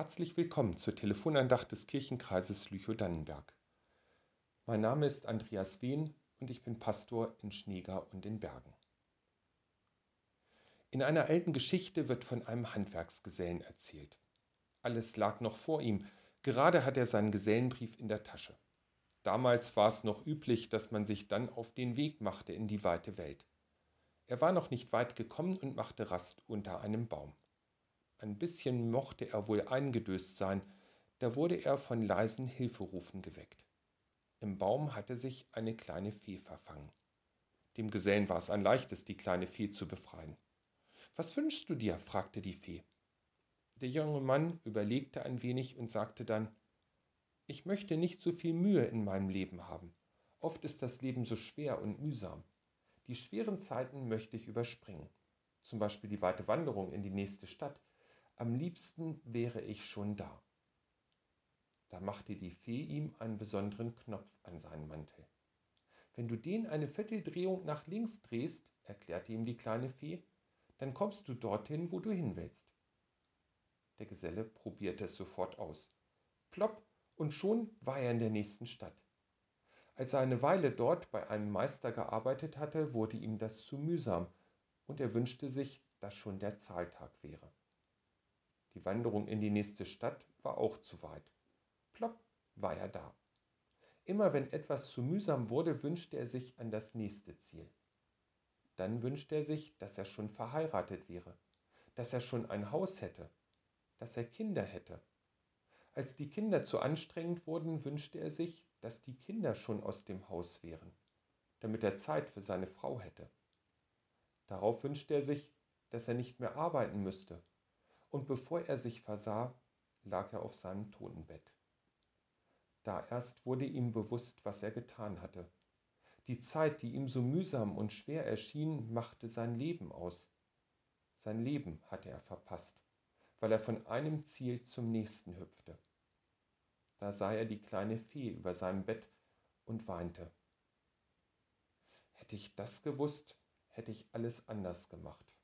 Herzlich willkommen zur Telefonandacht des Kirchenkreises Lüchow-Dannenberg. Mein Name ist Andreas Wehn und ich bin Pastor in Schneegar und in Bergen. In einer alten Geschichte wird von einem Handwerksgesellen erzählt. Alles lag noch vor ihm, gerade hat er seinen Gesellenbrief in der Tasche. Damals war es noch üblich, dass man sich dann auf den Weg machte in die weite Welt. Er war noch nicht weit gekommen und machte Rast unter einem Baum. Ein bisschen mochte er wohl eingedöst sein, da wurde er von leisen Hilferufen geweckt. Im Baum hatte sich eine kleine Fee verfangen. Dem Gesellen war es ein leichtes, die kleine Fee zu befreien. Was wünschst du dir? fragte die Fee. Der junge Mann überlegte ein wenig und sagte dann Ich möchte nicht so viel Mühe in meinem Leben haben. Oft ist das Leben so schwer und mühsam. Die schweren Zeiten möchte ich überspringen. Zum Beispiel die weite Wanderung in die nächste Stadt, am liebsten wäre ich schon da. Da machte die Fee ihm einen besonderen Knopf an seinen Mantel. Wenn du den eine Vierteldrehung nach links drehst, erklärte ihm die kleine Fee, dann kommst du dorthin, wo du hin willst. Der Geselle probierte es sofort aus. Plopp, und schon war er in der nächsten Stadt. Als er eine Weile dort bei einem Meister gearbeitet hatte, wurde ihm das zu mühsam, und er wünschte sich, dass schon der Zahltag wäre. Die Wanderung in die nächste Stadt war auch zu weit. Plopp war er da. Immer wenn etwas zu mühsam wurde, wünschte er sich an das nächste Ziel. Dann wünschte er sich, dass er schon verheiratet wäre, dass er schon ein Haus hätte, dass er Kinder hätte. Als die Kinder zu anstrengend wurden, wünschte er sich, dass die Kinder schon aus dem Haus wären, damit er Zeit für seine Frau hätte. Darauf wünschte er sich, dass er nicht mehr arbeiten müsste und bevor er sich versah, lag er auf seinem Totenbett. Da erst wurde ihm bewusst, was er getan hatte. Die Zeit, die ihm so mühsam und schwer erschien, machte sein Leben aus. Sein Leben hatte er verpasst, weil er von einem Ziel zum nächsten hüpfte. Da sah er die kleine Fee über seinem Bett und weinte. Hätte ich das gewusst, hätte ich alles anders gemacht.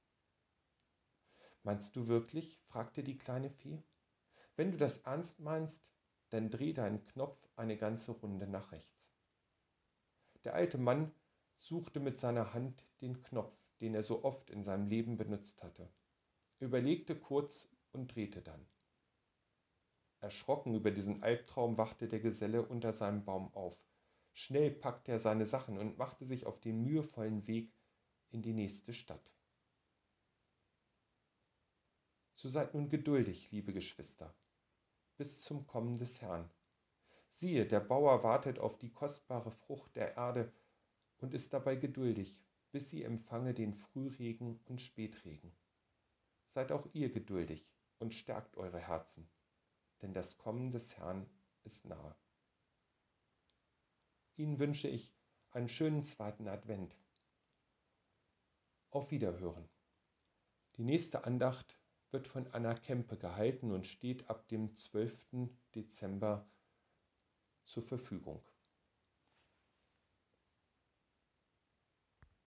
Meinst du wirklich? fragte die kleine Fee. Wenn du das ernst meinst, dann dreh deinen Knopf eine ganze Runde nach rechts. Der alte Mann suchte mit seiner Hand den Knopf, den er so oft in seinem Leben benutzt hatte, überlegte kurz und drehte dann. Erschrocken über diesen Albtraum wachte der Geselle unter seinem Baum auf. Schnell packte er seine Sachen und machte sich auf den mühevollen Weg in die nächste Stadt. So seid nun geduldig, liebe Geschwister, bis zum Kommen des Herrn. Siehe, der Bauer wartet auf die kostbare Frucht der Erde und ist dabei geduldig, bis sie empfange den Frühregen und Spätregen. Seid auch ihr geduldig und stärkt eure Herzen, denn das Kommen des Herrn ist nahe. Ihnen wünsche ich einen schönen zweiten Advent. Auf Wiederhören. Die nächste Andacht wird von Anna Kempe gehalten und steht ab dem 12. Dezember zur Verfügung.